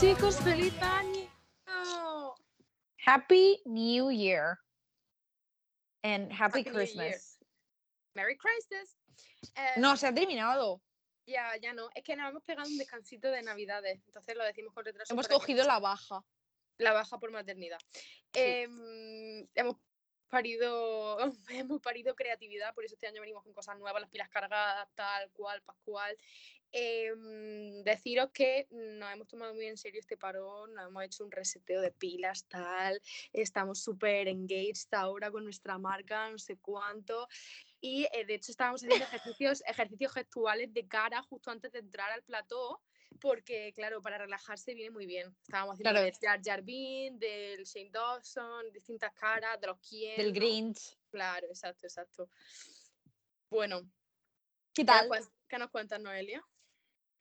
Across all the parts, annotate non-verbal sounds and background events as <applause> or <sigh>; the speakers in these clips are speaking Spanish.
chicos, feliz año. Happy New Year. And Happy, Christmas. Merry Christmas. Eh, No, se ha terminado. Ya, ya no. Es que nos hemos pegado un descansito de Navidades. Entonces lo decimos con retraso. Hemos que cogido la baja. la baja por maternidad. Em, hemos parido <laughs> hemos parido creatividad, por eso este año venimos con cosas nuevas, las pilas cargadas, tal cual, pascual. Em, deciros que nos hemos tomado muy en serio este parón, nos hemos hecho un reseteo de pilas, tal, estamos súper engaged ahora con nuestra marca, no sé cuánto. Y eh, de hecho estábamos haciendo <laughs> ejercicios, ejercicios gestuales de cara justo antes de entrar al plató, porque claro, para relajarse viene muy bien. Estábamos haciendo Claro. del Jar Jar del Shane Dawson, distintas caras, de los quién. Del Grinch. Claro, exacto, exacto. Bueno, ¿Qué ¿qué nos, tal? qué nos cuentas, Noelia?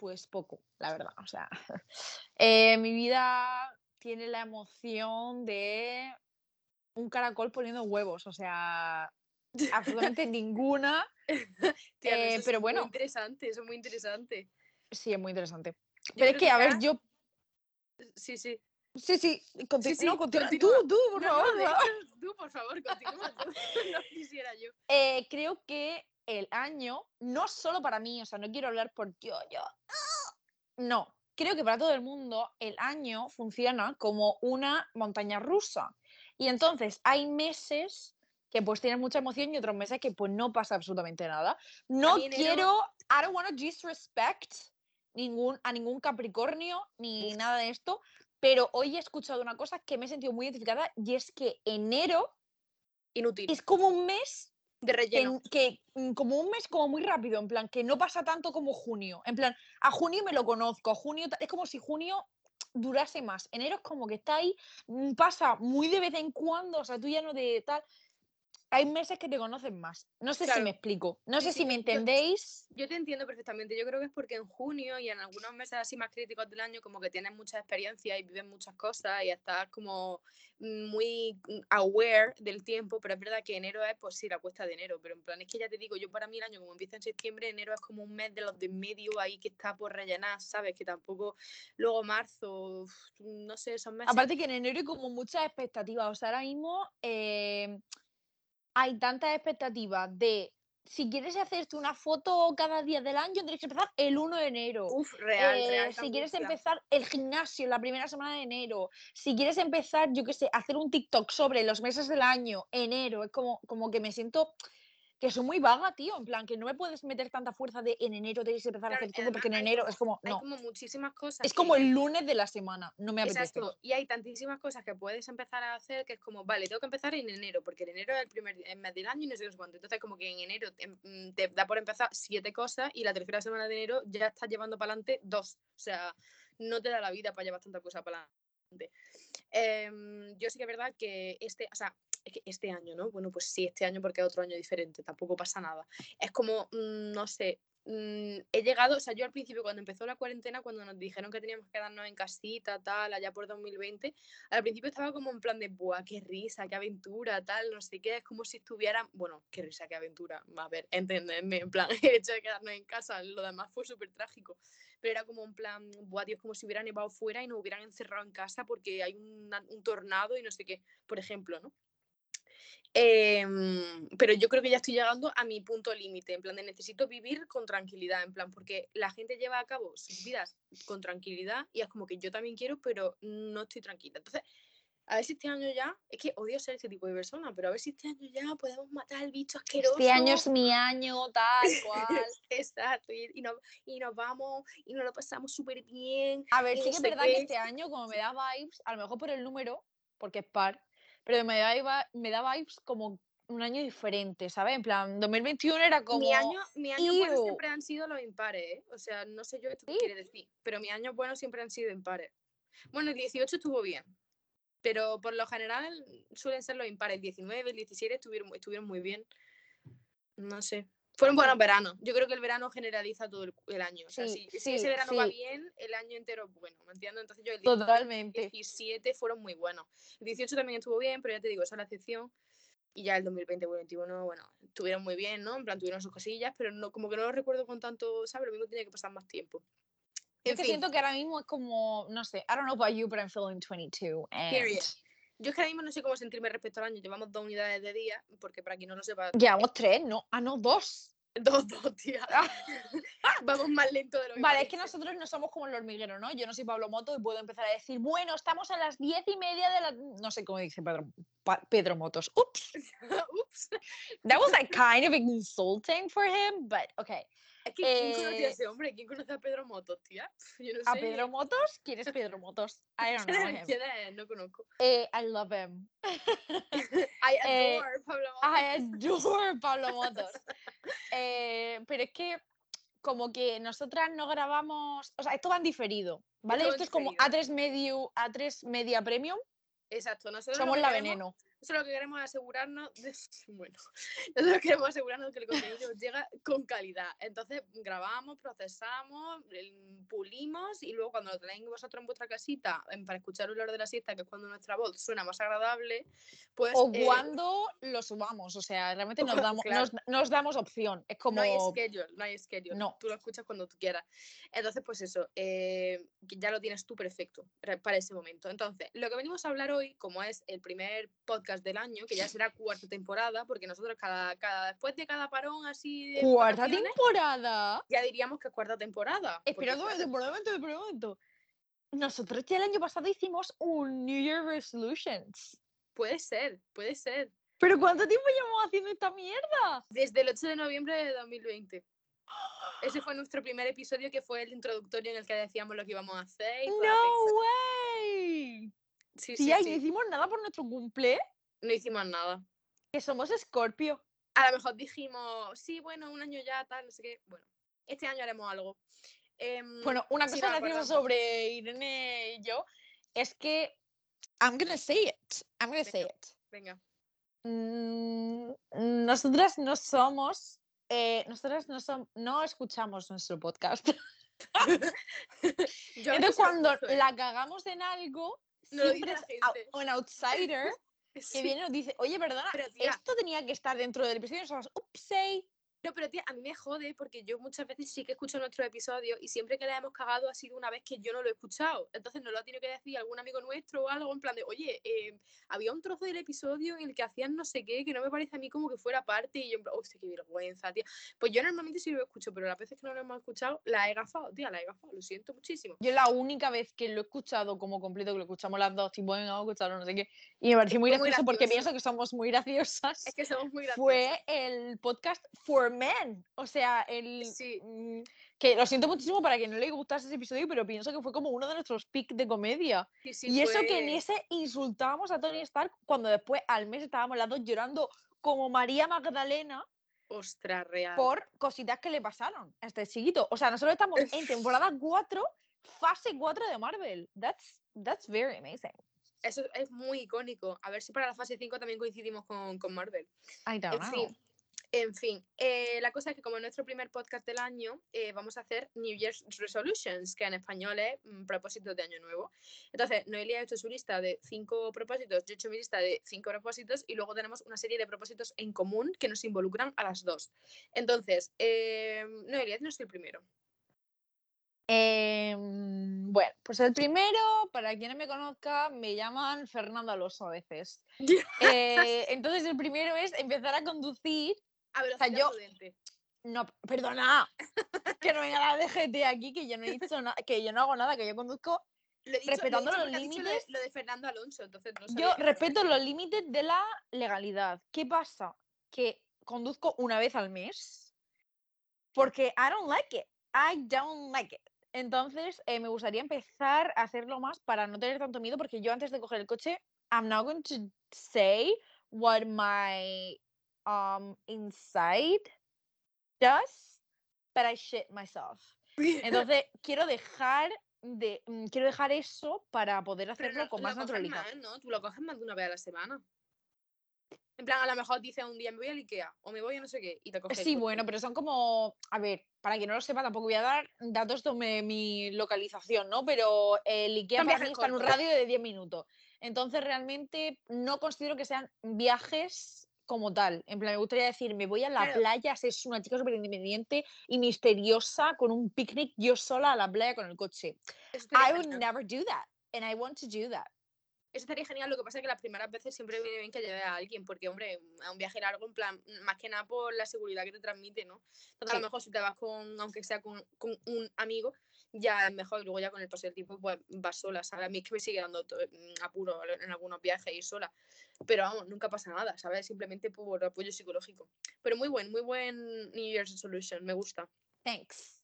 Pues poco, la verdad. O sea, <laughs> eh, mi vida tiene la emoción de un caracol poniendo huevos. O sea, absolutamente ninguna. <laughs> Tía, Eh, pero muy bueno. interesante, eso es muy interesante. Sí, es muy interesante. Yo Pero es que, a ver, yo. Sí, sí. Sí, sí, sí, no, continúa. Tú, tú, por No, favor, no, hecho, <laughs> tú, por favor, continúa tú. No quisiera yo. Eh, creo que el año, no solo para mí, o sea, no quiero hablar por yo, yo. ¡ah! No, creo que para todo el mundo el año funciona como una montaña rusa. Y entonces hay meses que pues tienen mucha emoción y otros meses que pues no pasa absolutamente nada. No quiero, I don't want to disrespect ningún, a ningún Capricornio ni nada de esto, pero hoy he escuchado una cosa que me he sentido muy identificada y es que enero Inútil. es como un mes de que, relleno. que, mm, como un mes como muy rápido, en plan, que no pasa tanto como junio. En plan, a junio me lo conozco, a junio es como si junio durase más. Enero es como que está ahí, mm, pasa muy de vez en cuando, o sea, tú ya no de tal. Hay meses que te conocen más. No sé si me explico. No sé sí, si me entendéis. Yo te entiendo perfectamente. Yo creo que es porque en junio y en algunos meses así más críticos del año, como que tienes mucha experiencia y vives muchas cosas y estás como muy aware del tiempo, pero es verdad que enero es, pues sí, la cuesta de enero, pero en plan, es que ya te digo, yo para mí el año como empieza en septiembre, enero es como un mes de los de medio ahí que está por rellenar, ¿sabes? Que tampoco, luego marzo, no sé, son meses. Aparte que en enero hay como muchas expectativas. O sea, ahora mismo eh, hay tantas expectativas de si quieres hacerte una foto cada día del año, tienes que empezar el 1 de enero. Uf, real, Eh, real. qué si quieres empezar el gimnasio la primera semana de enero, si quieres empezar, yo qué sé, hacer un TikTok sobre los meses del año, enero, es como, como que me siento que soy muy vaga, tío, en plan, que no me puedes meter tanta fuerza de en enero tienes que empezar Claro, a hacer todo, porque en hay enero como- es como, Hay no, como muchísimas cosas. es como el lunes de la semana, no me apetece. Exacto, y hay tantísimas cosas que puedes empezar a hacer que es como, vale, tengo que empezar en enero, porque en enero es el primer mes del año y no sé cuánto. Entonces, como que en enero te, mm, te da por empezar siete cosas y la tercera semana de enero ya estás llevando para adelante dos. O sea, no te da la vida para llevar tanta cosa para adelante. Em, yo sí que es verdad que este, o sea, este año, ¿no? Bueno, pues sí, este año porque es otro año diferente, tampoco pasa nada. Es como, mm, no sé, mm, he llegado, o sea, yo al principio cuando empezó la cuarentena, cuando nos dijeron que teníamos que quedarnos en casita, tal, allá por 2020, al principio estaba como en plan de, ¡buah, qué risa, qué aventura, tal, no sé qué! Es como si estuvieran, bueno, qué risa, qué aventura, a ver, entenderme, en plan, <laughs> el hecho de quedarnos en casa, lo demás fue súper trágico, pero era como en plan, ¡buah, Dios, como si hubiera nevado fuera y nos hubieran encerrado en casa porque hay un tornado y no sé qué, por ejemplo, ¿no? Em, pero yo creo que ya estoy llegando a mi punto límite, en plan de necesito vivir con tranquilidad, en plan, porque la gente lleva a cabo sus vidas con tranquilidad y es como que yo también quiero, pero no estoy tranquila. Entonces, a ver si este año ya, es que odio ser ese tipo de persona, pero a ver si este año ya podemos matar al bicho asqueroso. Este año es mi año, tal <laughs> cual. Exacto, y, y nos, y nos vamos y nos lo pasamos súper bien. A ver, sí que es verdad que este año, como me da vibes, a lo mejor por el número, porque es par, pero me da, viba- me da vibes como un año diferente, ¿sabes? En plan, 2021 era como... Mi año, mi año bueno siempre han sido los impares, ¿eh? O sea, no sé yo esto qué Sí. quiere decir, pero mis años buenos siempre han sido impares. Bueno, el 18 estuvo bien, pero por lo general suelen ser los impares. El 19, el 17 estuvieron, estuvieron muy bien. No sé. Fueron buenos veranos. Yo creo que el verano generaliza todo el, el año. O sea, Sí, si, si sí, ese verano va sí. bien, el año entero es bueno, ¿me entiendes? Entonces yo el 19, Totalmente. 17 fueron muy buenos. El 18 también estuvo bien, pero ya te digo, esa es la excepción. Y ya el 2020-2021, bueno, estuvieron muy bien, ¿no? En plan, tuvieron sus cosillas, pero no, como que no lo recuerdo con tanto, ¿sabes? Lo mismo tenía que pasar más tiempo. Es que siento que ahora mismo es como, no sé, I don't know about you, but I'm feeling 22. And Period. Yo es que ahora mismo no sé cómo sentirme respecto al año. Llevamos dos unidades de día, porque para quien no lo sepa, Llevamos tres, no, ah, no, dos. <laughs> dos, dos, tía. <laughs> Vamos más lento de lo que Vale, es que nosotros no somos como el hormiguero, ¿no? Yo no soy Pablo Moto y puedo empezar a decir, bueno, estamos a las diez y media de la... No sé cómo dice Pedro, Pedro Motos. Ups, <laughs> Ups. that was like kind of insulting for him, but okay. ¿Quién conoce a Eh, ese hombre? ¿Quién conoce a Pedro Motos, tía? <laughs> Yo no sé. ¿A Pedro Motos? ¿Quién es Pedro Motos? I don't know him. <laughs> ¿Quién es? No conozco. Eh, I love him. <laughs> I Eh, adore Pablo Motos. I adore Pablo Motos. Eh, pero es que como que nosotras no grabamos, o sea, esto va en diferido, ¿vale? Esto es como diferido. A3 medio, A3 media premium, Exacto, nosotros somos la queremos- veneno. Nosotros lo que queremos es asegurarnos de, <laughs> bueno, nosotros queremos asegurarnos de que el contenido <laughs> llega con calidad. Entonces grabamos, procesamos, pulimos y luego cuando lo tenéis vosotros en vuestra casita para escuchar el olor de la siesta, que es cuando nuestra voz suena más agradable, pues O eh, cuando lo subamos, o sea, realmente nos <laughs> damos, claro. nos, nos damos opción. Es como, no hay schedule, no hay schedule. No. Tú lo escuchas cuando tú quieras. Entonces, pues eso, eh, ya lo tienes tú perfecto para ese momento. Entonces, lo que venimos a hablar hoy, como es el primer podcast del año, que ya será cuarta temporada, porque nosotros cada, cada después de cada parón así de cuarta temporada. ya diríamos que es cuarta temporada. Espera un momento, espera un momento, espera un momento. Nosotros ya el año pasado hicimos un New Year Resolutions. Puede ser, puede ser. ¿Pero cuánto tiempo llevamos haciendo esta mierda? Desde el 8 de noviembre de 2020. Ese fue nuestro primer episodio que fue el introductorio en el que decíamos lo que íbamos a hacer. y No way. Sí, sí, Tía, y sí. no hicimos nada por nuestro cumple. No hicimos nada. Que somos Scorpio. A lo mejor dijimos, sí, bueno, un año ya, tal, no sé qué. Bueno, este año haremos algo. Em, Bueno, una cosa graciosa acordamos. sobre Irene y yo es que I'm gonna say it. I'm gonna say it. Venga. Mm, nosotras no somos, eh, nosotras no, som- no escuchamos nuestro podcast. <laughs> Entonces cuando la cagamos en algo, No lo siempre dice la outsider <laughs> que Sí. viene y nos dice, oye, perdona, Pero, tía- esto tenía que estar dentro del episodio y nosotros, upsay. No, pero tía, a mí me jode porque yo muchas veces sí que escucho nuestros episodios y siempre que la hemos cagado ha sido una vez que yo no lo he escuchado. Entonces nos lo ha tenido que decir algún amigo nuestro o algo en plan de, oye, eh, había un trozo del episodio en el que hacían no sé qué, que no me parece a mí como que fuera parte y yo en plan, hostia, qué vergüenza, tía. Pues yo normalmente sí lo escucho, pero las veces que no lo hemos escuchado, la he gafado, tía, la he gafado, lo siento muchísimo. Yo la única vez que lo he escuchado como completo, que lo escuchamos las dos, tipo, a escucharlo, no sé qué, y me pareció muy gracioso porque pienso que somos muy graciosas. Es que somos muy graciosos. fue el podcast For Men. O sea, el. Sí. mm, Que lo siento muchísimo para que no le gustase ese episodio, pero pienso que fue como uno de nuestros pics de comedia. Sí, sí, y eso que en fue- ese insultábamos a Tony Stark cuando después al mes estábamos las dos llorando como María Magdalena Ostras, real. por cositas que le pasaron a este chiquito. O sea, nosotros estamos en temporada 4, fase 4 de Marvel. That's, that's very amazing. Eso es muy icónico. A ver si para la fase 5 también coincidimos con, con Marvel. I don't En know. fin, en fin. eh, la cosa es que como es nuestro primer podcast del año, eh, vamos a hacer New Year's Resolutions, que en español es mm, propósitos de año nuevo. Entonces, Noelia ha hecho su lista de cinco propósitos, yo he hecho mi lista de cinco propósitos y luego tenemos una serie de propósitos en común que nos involucran a las dos. Entonces, eh, Noelia, no el primero. Em, bueno, pues el primero, para quien no me conozca, me llaman Fernando Alonso a veces. <laughs> Eh, entonces el primero es empezar a conducir. A ver, yo- No, perdona, que no venga la DGT aquí, que yo no he dicho nada, que yo no hago nada, que yo conduzco. respetando los límites, Lo de Fernando Alonso, entonces no Yo respeto los límites de la legalidad. ¿Qué pasa? Que conduzco una vez al mes porque I don't like it. I don't like it. Entonces, eh, me gustaría empezar a hacerlo más para no tener tanto miedo, porque yo antes de coger el coche, I'm not going to say what my um, inside does, but I shit myself. <laughs> Entonces, quiero dejar de mm, quiero dejar eso para poder hacerlo no- con más naturalidad. más, ¿no? Tú lo coges más de una vez a la semana. En plan, a lo mejor dices un día me voy al Ikea o me voy a no sé qué y te coges. Sí, bueno, pero son como, a ver, para quien no lo sepa, tampoco voy a dar datos de mi localización, ¿no? Pero el IKEA para mí está en un radio de 10 minutos. Entonces, realmente no considero que sean viajes como tal. En plan, me gustaría decir, me voy a la Claro. playa, ser una chica súper independiente y misteriosa con un picnic yo sola a la playa con el coche. I would never do that. And I want to do that. Eso estaría genial, lo que pasa es que las primeras veces siempre viene bien que lleve a alguien, porque, hombre, a un viaje largo, en plan, más que nada por la seguridad que te transmite, ¿no? Entonces, a lo mejor si te vas con, aunque sea con, con un amigo, ya es mejor, luego ya con el paso del tiempo, pues sola, ¿sabes? A mí es que me sigue dando mm, apuro en algunos viajes ir sola, pero vamos, nunca pasa nada, ¿sabes? Simplemente por apoyo psicológico. Pero muy buen, muy buen New Year's Resolution, me gusta. Thanks.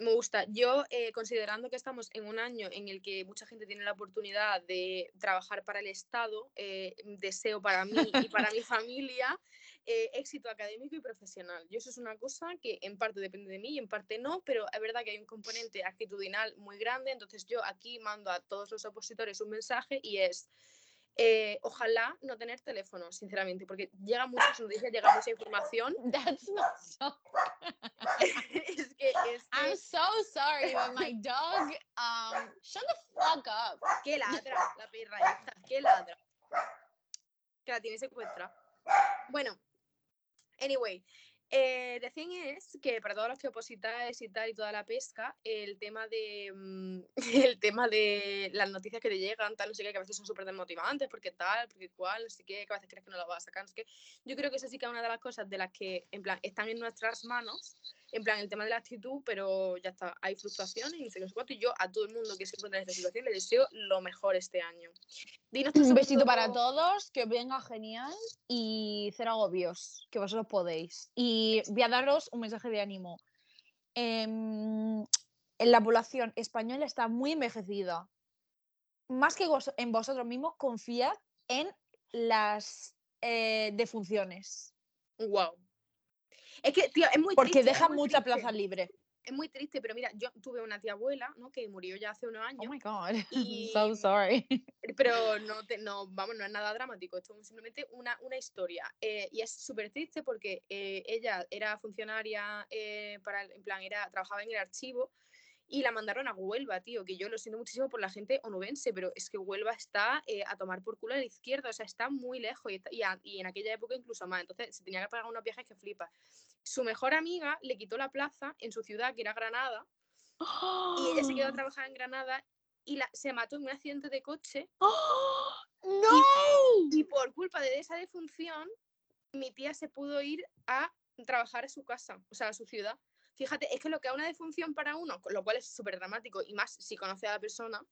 Me gusta. Yo, eh, considerando que estamos en un año en el que mucha gente tiene la oportunidad de trabajar para el Estado, eh, deseo para mí y para mi <laughs> familia eh, éxito académico y profesional. Yo eso es una cosa que en parte depende de mí y en parte no, pero es verdad que hay un componente actitudinal muy grande, entonces yo aquí mando a todos los opositores un mensaje y es... eh, ojalá no tener teléfono, sinceramente, porque llega muchas noticias, llega mucha información. <laughs> That's not so. <laughs> es que, es que I'm so sorry, but my dog, um, shut the fuck up. ¿Qué ladra la perra esta? ¿Qué ladra? Que la tiene secuestrada. Bueno, anyway, eh, the thing es que para todos los que opositáis y tal y toda la pesca, el tema de mm, <laughs> el tema de las noticias que te llegan, tal, no sé qué, que a veces son súper desmotivantes, porque tal, porque cual, no sé qué, que a veces crees que no lo vas a sacar, no sé qué. Yo creo que eso sí que es una de las cosas de las que, en plan, están en nuestras manos, en plan, el tema de la actitud, pero ya está, hay fluctuaciones y no sé qué, cuánto, y yo a todo el mundo que se encuentra en esta situación le deseo lo mejor este año. Dinos Un besito para todos, que os venga genial y cero agobios, que vosotros podéis. Y voy a daros un mensaje de ánimo. En la población española está muy envejecida. Más que vos- en vosotros mismos, confiad en las eh, defunciones, Wow. Es que, tío, es muy porque triste, muy mucha triste, plaza libre. Es muy triste, pero mira, yo tuve una tía abuela, ¿no? Que murió ya hace unos Oh años. my god, <laughs> Y- so sorry. <laughs> pero no, te, no, vamos, no es nada dramático, esto es simplemente una, una historia. eh, y es súper triste porque eh, ella era funcionaria, eh, para, en plan, era, trabajaba en el archivo y la mandaron a Huelva, tío, que yo lo siento muchísimo por la gente onubense, pero es que Huelva está eh, a tomar por culo a la izquierda, o sea, está muy lejos y, está- y, a- y en aquella época incluso más, entonces se tenía que pagar unos viajes que flipa. Su mejor amiga le quitó la plaza en su ciudad, que era Granada, y ella se quedó a trabajar en Granada y la, se mató en un accidente de coche ¡No! y por culpa de esa defunción mi tía se pudo ir a trabajar a su casa, o sea, a su ciudad. Fíjate, es que lo que es una defunción para uno, lo cual es súper dramático y más si conoce a la persona,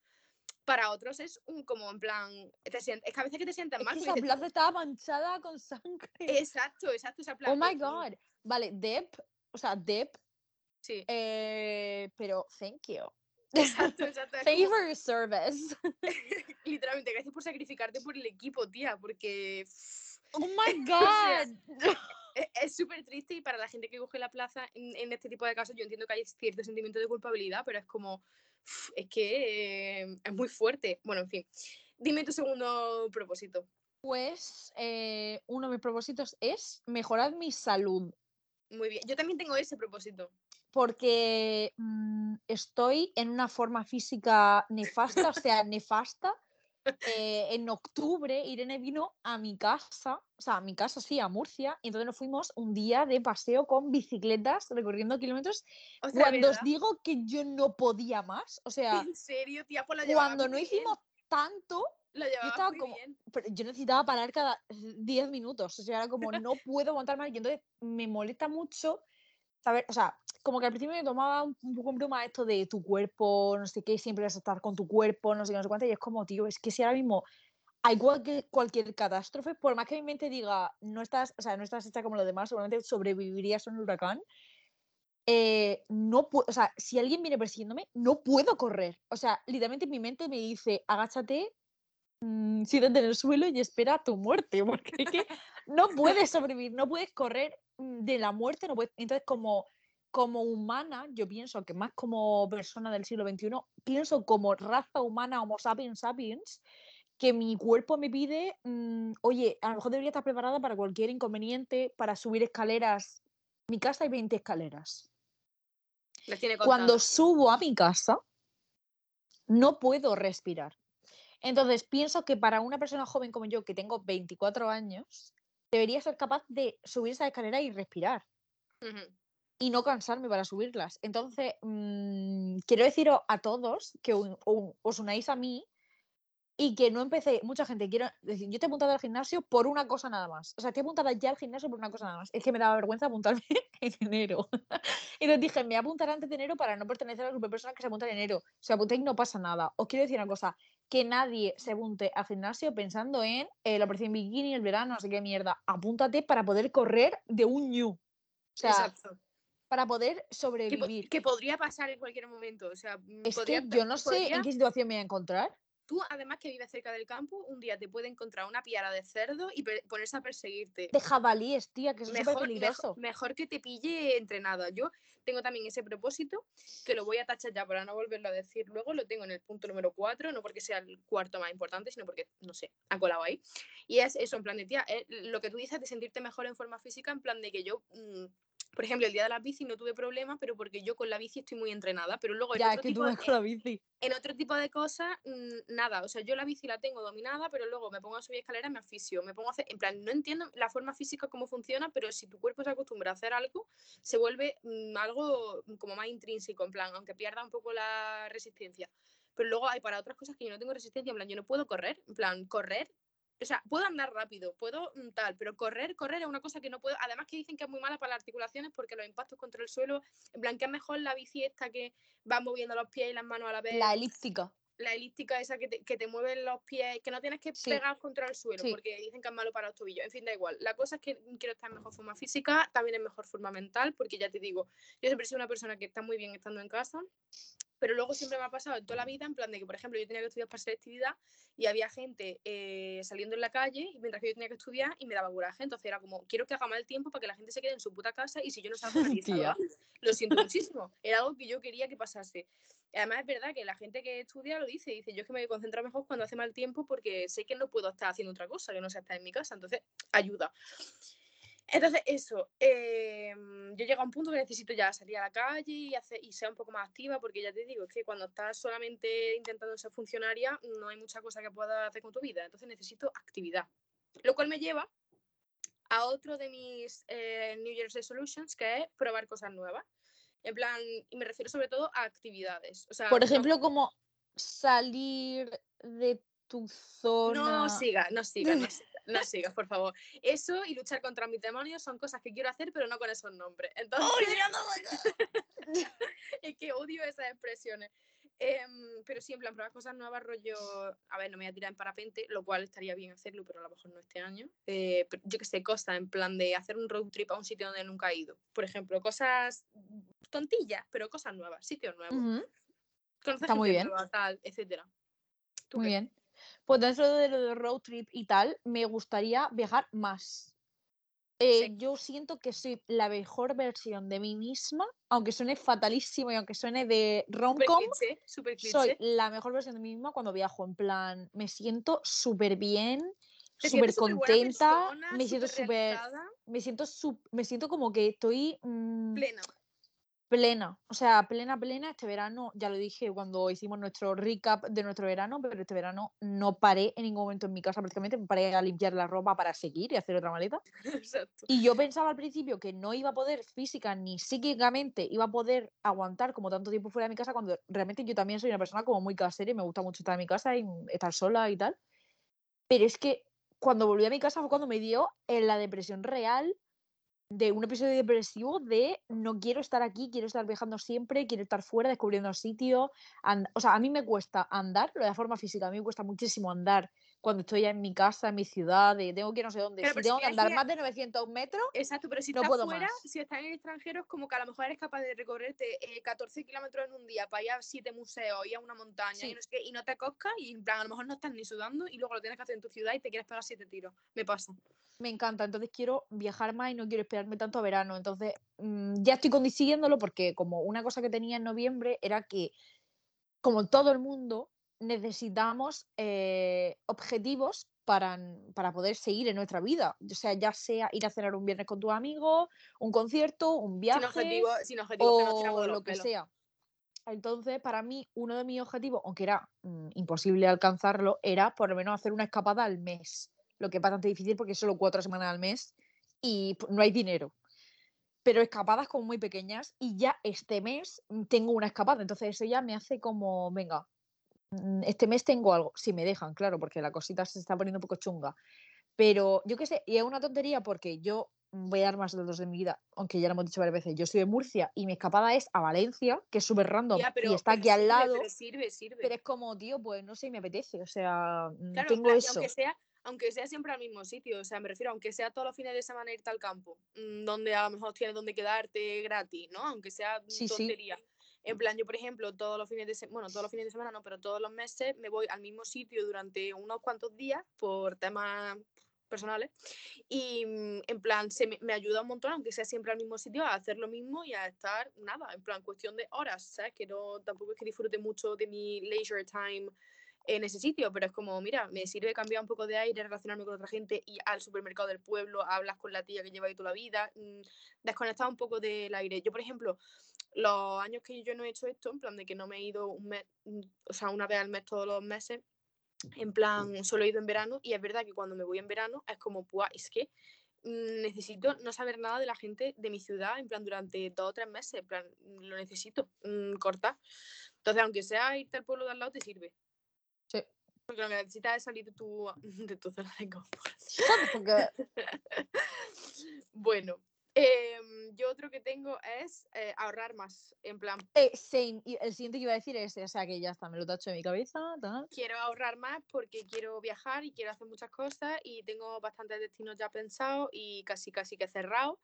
para otros es un como en plan, te sien- es que a veces que te sientas Es mal. que esa plaza estaba manchada con sangre. Exacto, exacto, esa plaza. Oh my god. Vale, Dep, o sea, Dep, Sí, eh, pero thank you. exacto, <laughs> exacto. Thank you for your service. <laughs> literalmente, gracias por sacrificarte por el equipo, tía, porque Oh <laughs> my god. Es- súper triste y para la gente que coge la plaza en, en este tipo de casos yo entiendo que hay cierto sentimiento de culpabilidad, pero es como, es que eh, es muy fuerte. Bueno, en fin, dime tu segundo propósito. Pues eh, uno de mis propósitos es mejorar mi salud. Muy bien, yo también tengo ese propósito. Porque mm, estoy en una forma física nefasta, o sea, nefasta. Eh, en octubre Irene vino a mi casa, o sea, a mi casa, sí, a Murcia, y entonces nos fuimos un día de paseo con bicicletas recorriendo kilómetros Ostras, Cuando os digo que yo no podía más, o sea, En serio, tía, pues la cuando no bien, hicimos tanto, estaba como- bien. pero yo necesitaba parar cada 10 minutos, o sea, era como, no puedo aguantar más, y entonces me molesta mucho saber, o sea, como que al principio me tomaba un, un poco en broma esto de tu cuerpo, no sé qué, siempre vas a estar con tu cuerpo, no sé qué, no sé cuánto, y es como, tío, es que si ahora mismo hay cualquier, cualquier catástrofe, por más que mi mente diga, no estás, o sea, no estás hecha como los demás, seguramente sobrevivirías a un huracán, eh, no puedo, o sea, si alguien viene persiguiéndome, no puedo correr. O sea, literalmente mi mente me dice, agáchate, mm, siéntate en el suelo y espera tu muerte, <laughs> porque es que no puedes sobrevivir, no puedes correr mm, de la muerte, no puedes. Entonces, como, como humana, yo pienso que más como persona del siglo XXI, pienso como raza humana, Homo sapiens sapiens, que mi cuerpo me pide, mm, oye, a lo mejor debería estar preparada para cualquier inconveniente, para subir escaleras. Mi casa hay 20 escaleras. Tiene Cuando subo a mi casa, no puedo respirar. Entonces, pienso que para una persona joven como yo, que tengo 24 años, debería ser capaz de subir esa escalera y respirar. Y no cansarme para subirlas. Entonces, mm, quiero deciros a todos que os unáis a mí y que no empecé, mucha gente quiero decir, yo te he apuntado al gimnasio por una cosa nada más. O sea, te he apuntado ya al gimnasio por una cosa nada más. Es que me daba vergüenza apuntarme <laughs> en enero. y entonces dije, me voy a apuntar antes de enero para no pertenecer a la grupo de personas que se apuntan en enero. Si apuntáis no pasa nada. Os quiero decir una cosa, que nadie se apunte al gimnasio pensando en eh, la operación bikini, el verano, no sé qué mierda. Apúntate para poder correr de un ñu. O sea, Exacto. Para poder sobrevivir. que podría pasar en cualquier momento. O sea, mm, Es podría que yo no sé en qué situación me voy a encontrar. Tú, además que vives cerca del campo, un día te puede encontrar una piara de cerdo y ponerse a perseguirte. De jabalíes, tía, que es súper Mejor, peligroso. mejor, mejor que te pille entrenada. Yo tengo también ese propósito, que lo voy a tachar ya para no volverlo a decir luego, lo tengo en el punto número 4, no porque sea el cuarto más importante, sino porque, no sé, ha colado ahí. Y es eso, en plan de, tía, eh, lo que tú dices de sentirte mejor en forma física, en plan de que yo, mm, por ejemplo, el día de las bici no tuve problemas, pero porque yo con la bici estoy muy entrenada, pero luego en Ya, otro que tú tipo vas de- con la bici. en otro tipo de cosas, mm, nada. O sea, yo la bici la tengo dominada, pero luego me pongo a subir escaleras me asfixio. Me pongo a hacer, en plan, no entiendo la forma física cómo funciona, pero si tu cuerpo se acostumbra a hacer algo, se vuelve mm, algo como más intrínseco, en plan, aunque pierda un poco la resistencia. Pero luego hay para otras cosas que yo no tengo resistencia, en plan, yo no puedo correr, en plan, correr. O sea, puedo andar rápido, puedo mm, tal, pero correr, correr es una cosa que no puedo. Además que dicen que es muy mala para las articulaciones porque los impactos contra el suelo, en plan, que es mejor la bici esta que va moviendo los pies y las manos a la vez La elíptica. la elíptica esa que te, que te mueve los pies, que no tienes que Sí. pegar contra el suelo, Sí. porque dicen que es malo para los tobillos. En fin, da igual. La cosa es que quiero estar en mejor forma física, también en mejor forma mental, porque ya te digo, yo siempre sido una persona que está muy bien estando en casa, pero luego siempre me ha pasado en toda la vida, en plan de que, por ejemplo, yo tenía que estudiar para selectividad y había gente eh, saliendo en la calle mientras que yo tenía que estudiar y me daba coraje. Entonces era como, quiero que haga mal tiempo para que la gente se quede en su puta casa y si yo no salgo <laughs> nadie salga. Lo siento muchísimo. Era algo que yo quería que pasase. Además es verdad que la gente que estudia lo dice, dice, yo es que me concentro mejor cuando hace mal tiempo porque sé que no puedo estar haciendo otra cosa, que no sea estar en mi casa, entonces ayuda. Entonces eso, eh, yo llego a un punto que necesito ya salir a la calle y, hacer, y ser un poco más activa porque ya te digo, es que cuando estás solamente intentando ser funcionaria no hay mucha cosa que puedas hacer con tu vida, entonces necesito actividad. Lo cual me lleva a otro de mis eh, New Year's Resolutions, que es probar cosas nuevas. En plan, y me refiero sobre todo a actividades. O sea, Por no- ejemplo, como salir de tu zona. No sigas, no sigas, <laughs> no sigas, no sigas, por favor. Eso y luchar contra mis demonios son cosas que quiero hacer, pero no con esos nombres. Entonces, <laughs> es que odio esas expresiones. Em, pero sí, en plan, probar cosas nuevas, rollo. A ver, no me voy a tirar en parapente, lo cual estaría bien hacerlo, pero a lo mejor no este año. Eh, pero yo que sé, cosas en plan de hacer un road trip a un sitio donde nunca he ido. Por ejemplo, cosas tontillas, pero cosas nuevas, sitios nuevos. Ujú, Conocer Está muy bien. nueva, tal, etcétera. ¿Tú Muy qué? bien. Pues dentro de lo de road trip y tal, me gustaría viajar más. Eh, Sí. Yo siento que soy la mejor versión de mí misma, aunque suene fatalísimo y aunque suene de Súper rom-com, súper soy la mejor versión de mí misma cuando viajo. En plan, me siento súper bien, súper contenta, persona, me siento súper, superrealizada, me siento sup- me siento como que estoy mm, plena. Plena, o sea, plena, plena. Este verano, ya lo dije cuando hicimos nuestro recap de nuestro verano, pero este verano no paré en ningún momento en mi casa prácticamente, paré a limpiar la ropa para seguir y hacer otra maleta. <laughs> Exacto. Y yo pensaba al principio que no iba a poder física ni psíquicamente, iba a poder aguantar como tanto tiempo fuera de mi casa, cuando realmente yo también soy una persona como muy casera y me gusta mucho estar en mi casa y estar sola y tal. Pero es que cuando volví a mi casa fue cuando me dio en la depresión real de un episodio depresivo de no quiero estar aquí, quiero estar viajando siempre, quiero estar fuera, descubriendo sitios. O sea, a mí me cuesta andar, lo de forma física, a mí me cuesta muchísimo andar cuando estoy en mi casa, en mi ciudad, de tengo que ir no sé dónde. Si pero si tengo que andar más de 900 metros, Exacto, pero si No estás puedo fuera, más. si estás en el extranjero, es como que a lo mejor eres capaz de recorrerte eh, 14 kilómetros en un día para ir a siete museos, ir a una montaña y, no sé qué, y no te coscas y en plan, a lo mejor no estás ni sudando y luego lo tienes que hacer en tu ciudad y te quieres pegar siete tiros. Me pasa. me encanta. Entonces quiero viajar más y no quiero esperarme tanto a verano. Entonces mm, ya estoy consiguiéndolo porque como una cosa que tenía en noviembre era que, como todo el mundo, necesitamos eh, objetivos para, n- para poder seguir en nuestra vida. O sea, ya sea ir a cenar un viernes con tus amigos, un concierto, un viaje Sin objetivos, sin objetivos que nos tiramos o de los lo que pelos. sea. Entonces, para mí, uno de mis objetivos, aunque era mm, imposible alcanzarlo, era por lo menos hacer una escapada al mes. lo que es bastante difícil porque es solo cuatro semanas al mes y p- no hay dinero. Pero escapadas como muy pequeñas y ya este mes mm, tengo una escapada, entonces eso ya me hace como, venga, mm, este mes tengo algo, si me dejan, claro, porque la cosita se está poniendo un poco chunga. Pero yo qué sé, y es una tontería porque yo mm, voy a dar más datos de mi vida, aunque ya lo hemos dicho varias veces, yo soy de Murcia y mi escapada es a Valencia, que es súper random Ya, pero, y está pero aquí al sirve, lado, Pero sirve, sirve. pero es como, tío, pues no sé, me apetece, o sea, mm, Claro, en tengo plan, eso. aunque sea, aunque sea siempre al mismo sitio, o sea, me refiero, aunque sea todos los fines de semana irte al campo, mm, donde a lo mejor tienes donde quedarte gratis, ¿no? Aunque sea mm, Sí, sí. En plan, yo, por ejemplo, todos los fines de semana, bueno, todos los fines de semana no, pero todos los meses me voy al mismo sitio durante unos cuantos días por temas personales y mm, en plan se me, me ayuda un montón aunque sea siempre al mismo sitio a hacer lo mismo y a estar nada en plan cuestión de horas sabes que no tampoco es que disfrute mucho de mi leisure time en ese sitio, pero es como, mira, me sirve cambiar un poco de aire, relacionarme con otra gente y al supermercado del pueblo, hablas con la tía que lleva ahí toda la vida, mm, desconectar un poco del aire. Yo, por ejemplo, los años que yo no he hecho esto, en plan de que no me he ido un mes, mm, o sea, una vez al mes todos los meses, en plan, solo he ido en verano y es verdad que cuando me voy en verano es como, pues, es que mm, necesito no saber nada de la gente de mi ciudad, en plan, durante dos o tres meses, en plan, lo necesito mm, cortar. Entonces, aunque sea irte al pueblo de al lado, te sirve. Porque lo que necesitas es salir de tu, <laughs> de tu zona de confort. <laughs> Bueno, em, yo otro que tengo es eh, ahorrar más. En plan, Eh, same. Y el siguiente que iba a decir es, o sea, que ya está, me lo tacho de mi cabeza. tal. quiero ahorrar más porque quiero viajar y quiero hacer muchas cosas y tengo bastantes destinos ya pensados y casi casi que cerrados.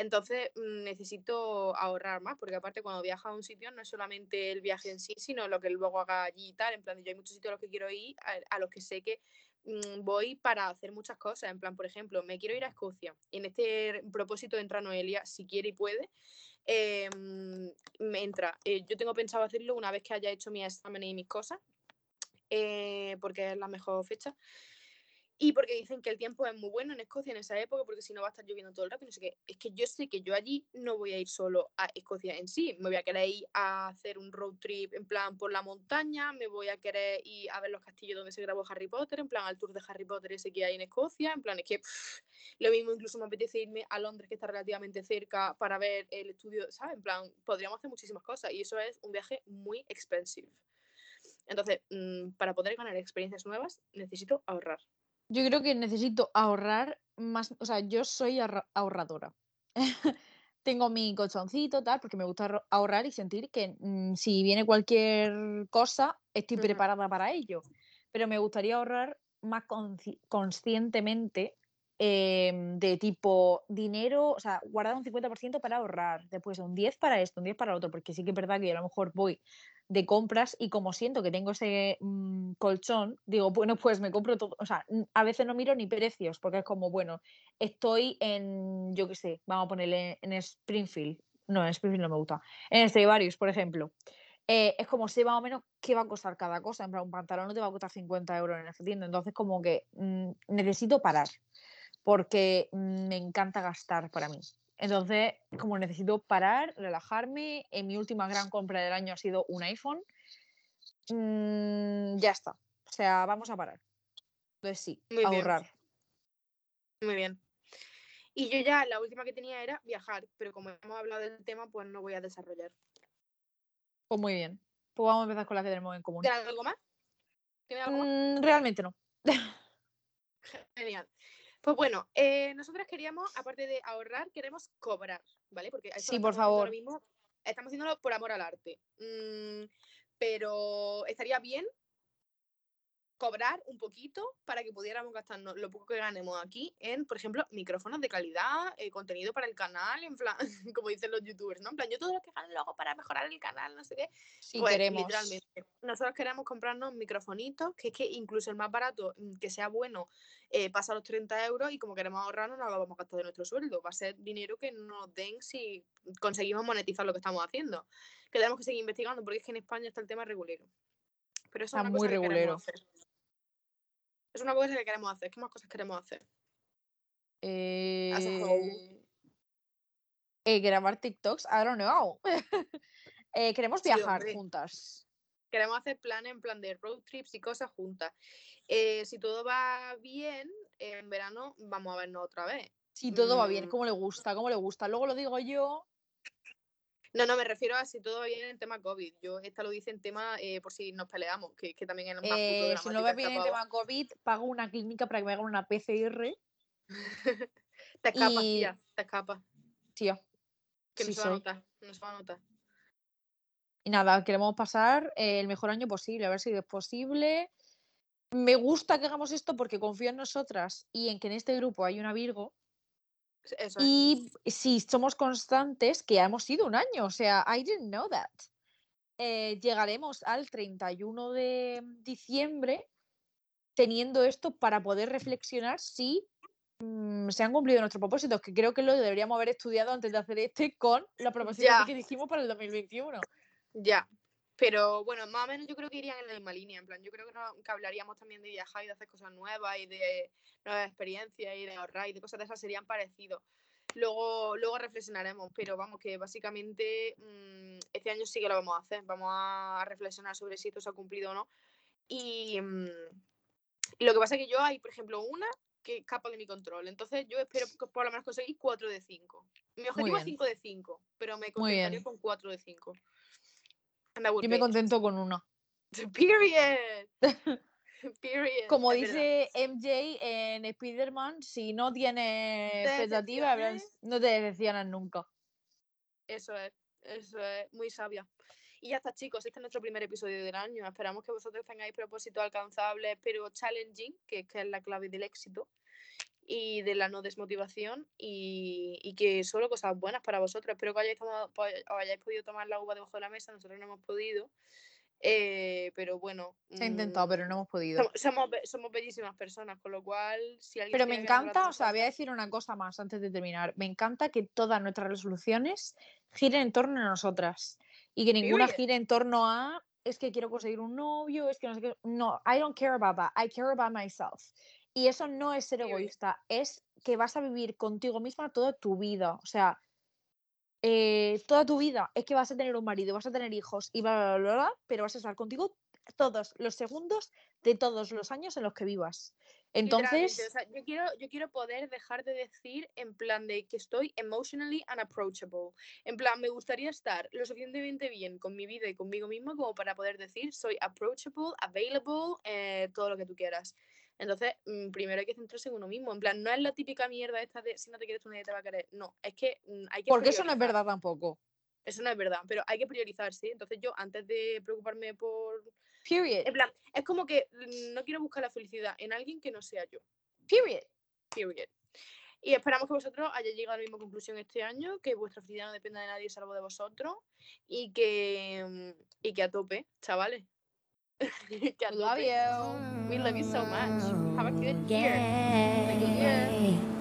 Entonces mm, necesito ahorrar más porque aparte cuando viajas a un sitio no es solamente el viaje en sí, sino lo que luego haga allí y tal. En plan, yo hay muchos sitios a los que quiero ir, a, los que sé que mm, voy para hacer muchas cosas. En plan, por ejemplo, me quiero ir a Escocia. En este propósito entra Noelia, si quiere y puede. eh, me entra. Eh, yo tengo pensado hacerlo una vez que haya hecho mis exámenes y mis cosas, eh, porque es la mejor fecha. Y porque dicen que el tiempo es muy bueno en Escocia en esa época, porque si no va a estar lloviendo todo el rato. No sé qué. Es que yo sé que yo allí no voy a ir solo a Escocia en sí. Me voy a querer ir a hacer un road trip en plan por la montaña. Me voy a querer ir a ver los castillos donde se grabó Harry Potter, en plan al tour de Harry Potter ese que hay en Escocia. En plan, es que lo mismo incluso me apetece irme a Londres, que está relativamente cerca, para ver el estudio, ¿sabes? En plan, podríamos hacer muchísimas cosas y eso es un viaje muy expensive. Entonces, mm, para poder ganar experiencias nuevas, necesito ahorrar. Yo creo que necesito ahorrar más, o sea, yo soy ahorra- ahorradora. <laughs> Tengo mi colchoncito, tal, porque me gusta ahorrar y sentir que mm, si viene cualquier cosa, estoy preparada para ello. Pero me gustaría ahorrar más consci- conscientemente em, de tipo dinero, o sea, guardar un 50% para ahorrar, después un 10 para esto, un 10 para lo otro, porque sí que es verdad que yo a lo mejor voy de compras y como siento que tengo ese mm, colchón, digo, bueno, pues me compro todo, o sea, a veces no miro ni precios, porque es como, bueno, estoy en, yo qué sé, vamos a ponerle en Springfield, no, en Springfield no me gusta, en Stradivarius, por ejemplo, eh, es como sé más o menos qué va a costar cada cosa, en plan, un pantalón no te va a costar 50 euros en esa tienda, entonces como que mm, necesito parar, porque me encanta gastar para mí. Entonces, como necesito parar, relajarme, en mi última gran compra del año ha sido un iPhone, mm, ya está. O sea, vamos a parar. Entonces sí, Muy bien. ahorrar. Muy bien. Y yo ya la última que tenía era viajar, pero como hemos hablado del tema, pues no voy a desarrollar. Pues muy bien. Pues vamos a empezar con la que tenemos en común. ¿Tienes algo más? ¿Tienes algo más? Mm, realmente no. <laughs> Genial. Pues bueno, eh, nosotras queríamos, aparte de ahorrar, queremos cobrar, ¿vale? Porque Sí, por ahora favor. mismo, estamos haciéndolo por amor al arte. Mm, pero estaría bien cobrar un poquito para que pudiéramos gastarnos lo poco que ganemos aquí en, por ejemplo, micrófonos de calidad, eh, contenido para el canal, en plan, <laughs> como dicen los youtubers, ¿no? En plan, yo todo lo que gano lo hago para mejorar el canal, no sé qué. Si Pues, queremos. literalmente. Nosotros queremos comprarnos microfonitos, que es que incluso el más barato, mm, que sea bueno, eh, pasa los 30 euros y como queremos ahorrarnos, no lo vamos a gastar de nuestro sueldo. Va a ser dinero que nos den si conseguimos monetizar lo que estamos haciendo. Que tenemos que seguir investigando porque es que en España está el tema regulero. Pero eso Está es una muy cosa que regulero. hacer. Es una cosa que queremos hacer. ¿Qué más cosas queremos hacer? Eh, eh, grabar TikToks, I don't know. <laughs> Eh, queremos viajar juntas. Queremos hacer planes en plan de road trips y cosas juntas. Eh, si todo va bien, en verano vamos a vernos otra vez. Si todo va bien, Mm. como le gusta, como le gusta. Luego lo digo yo. No, no, me refiero a si todo va bien en tema COVID. Yo esta lo dice en tema eh, por si nos peleamos, que, que también es el más puto eh, si no va bien el pava. tema COVID, pago una clínica para que me hagan una PCR. <laughs> Te escapas, y- tía, te escapas. Tío. Que no sí se va a notar, no se va a notar. Y nada, queremos pasar eh, el mejor año posible, a ver si es posible. Me gusta que hagamos esto porque confío en nosotras y en que en este grupo hay una Virgo. Eso es. Y si somos constantes, que ya hemos sido un año, o sea, I didn't know that. eh, llegaremos al 31 de diciembre teniendo esto para poder reflexionar si mm, se han cumplido nuestros propósitos, que creo que lo deberíamos haber estudiado antes de hacer este con los propósitos Ya. que dijimos para el 2021. Ya. Pero bueno, más o menos yo creo que irían en la misma línea. En plan, yo creo que, no- que hablaríamos también de viajar y de hacer cosas nuevas y de nuevas experiencias y de ahorrar y de cosas de esas serían parecidos. Luego, luego reflexionaremos, pero vamos, que básicamente mm, este año sí que lo vamos a hacer. Vamos a reflexionar sobre si esto se ha cumplido o no. Y, mm, y lo que pasa es que yo hay, por ejemplo, una que escapa de mi control. Entonces yo espero que por lo menos conseguir 4 de 5. Mi objetivo es bien. 5 de 5, pero me bien. con 4 de 5. Yo me contento con uno. <laughs> Period. Period. Como dice MJ en Spider-Man, si no tienes decepciones. no te decepcionas nunca. Eso es, eso es muy sabia. Y ya está, chicos, este es nuestro primer episodio del año. Esperamos que vosotros tengáis propósitos alcanzables, pero challenging, que, que es la clave del éxito y de la no desmotivación y, y que solo cosas buenas para vosotros. Espero que hayáis, tomado- os hayáis podido tomar la uva debajo de la mesa, nosotros no hemos podido. Eh, pero bueno. Se ha intentado, mm, pero no hemos podido. somos, somos, somos bellísimas personas, con lo cual, si alguien Pero me encanta, o sea, voy a decir una cosa más antes de terminar. Me encanta que todas nuestras resoluciones giren en torno a nosotras y que ninguna Period. gire en torno a es que quiero conseguir un novio, es que no sé qué. No, I don't care about that. I care about myself. Y eso no es ser egoísta, es que vas a vivir contigo misma toda tu vida. O sea, eh, toda tu vida es que vas a tener un marido, vas a tener hijos y bla, bla, bla, bla, pero vas a estar contigo todos los segundos de todos los años en los que vivas. Entonces, o sea, yo quiero, yo quiero poder dejar de decir en plan de que estoy emotionally unapproachable. En plan, me gustaría estar lo suficientemente bien con mi vida y conmigo misma como para poder decir soy approachable, available, eh, todo lo que tú quieras. Entonces, mm, primero hay que centrarse en uno mismo. En plan, no es la típica mierda esta de si no te quieres tú nadie te va a querer. No, es que mm, hay que porque eso no es verdad tampoco. Eso no es verdad, pero hay que priorizar, ¿sí? Entonces yo, antes de preocuparme por... Period. En plan, es como que mm, no quiero buscar la felicidad en alguien que no sea yo. Period. Period. Y esperamos que vosotros hayáis llegado a la misma conclusión este año, que vuestra felicidad no dependa de nadie salvo de vosotros y que, y que a tope, chavales. <laughs> love you. We love you so much. Have a good year. Have a good year.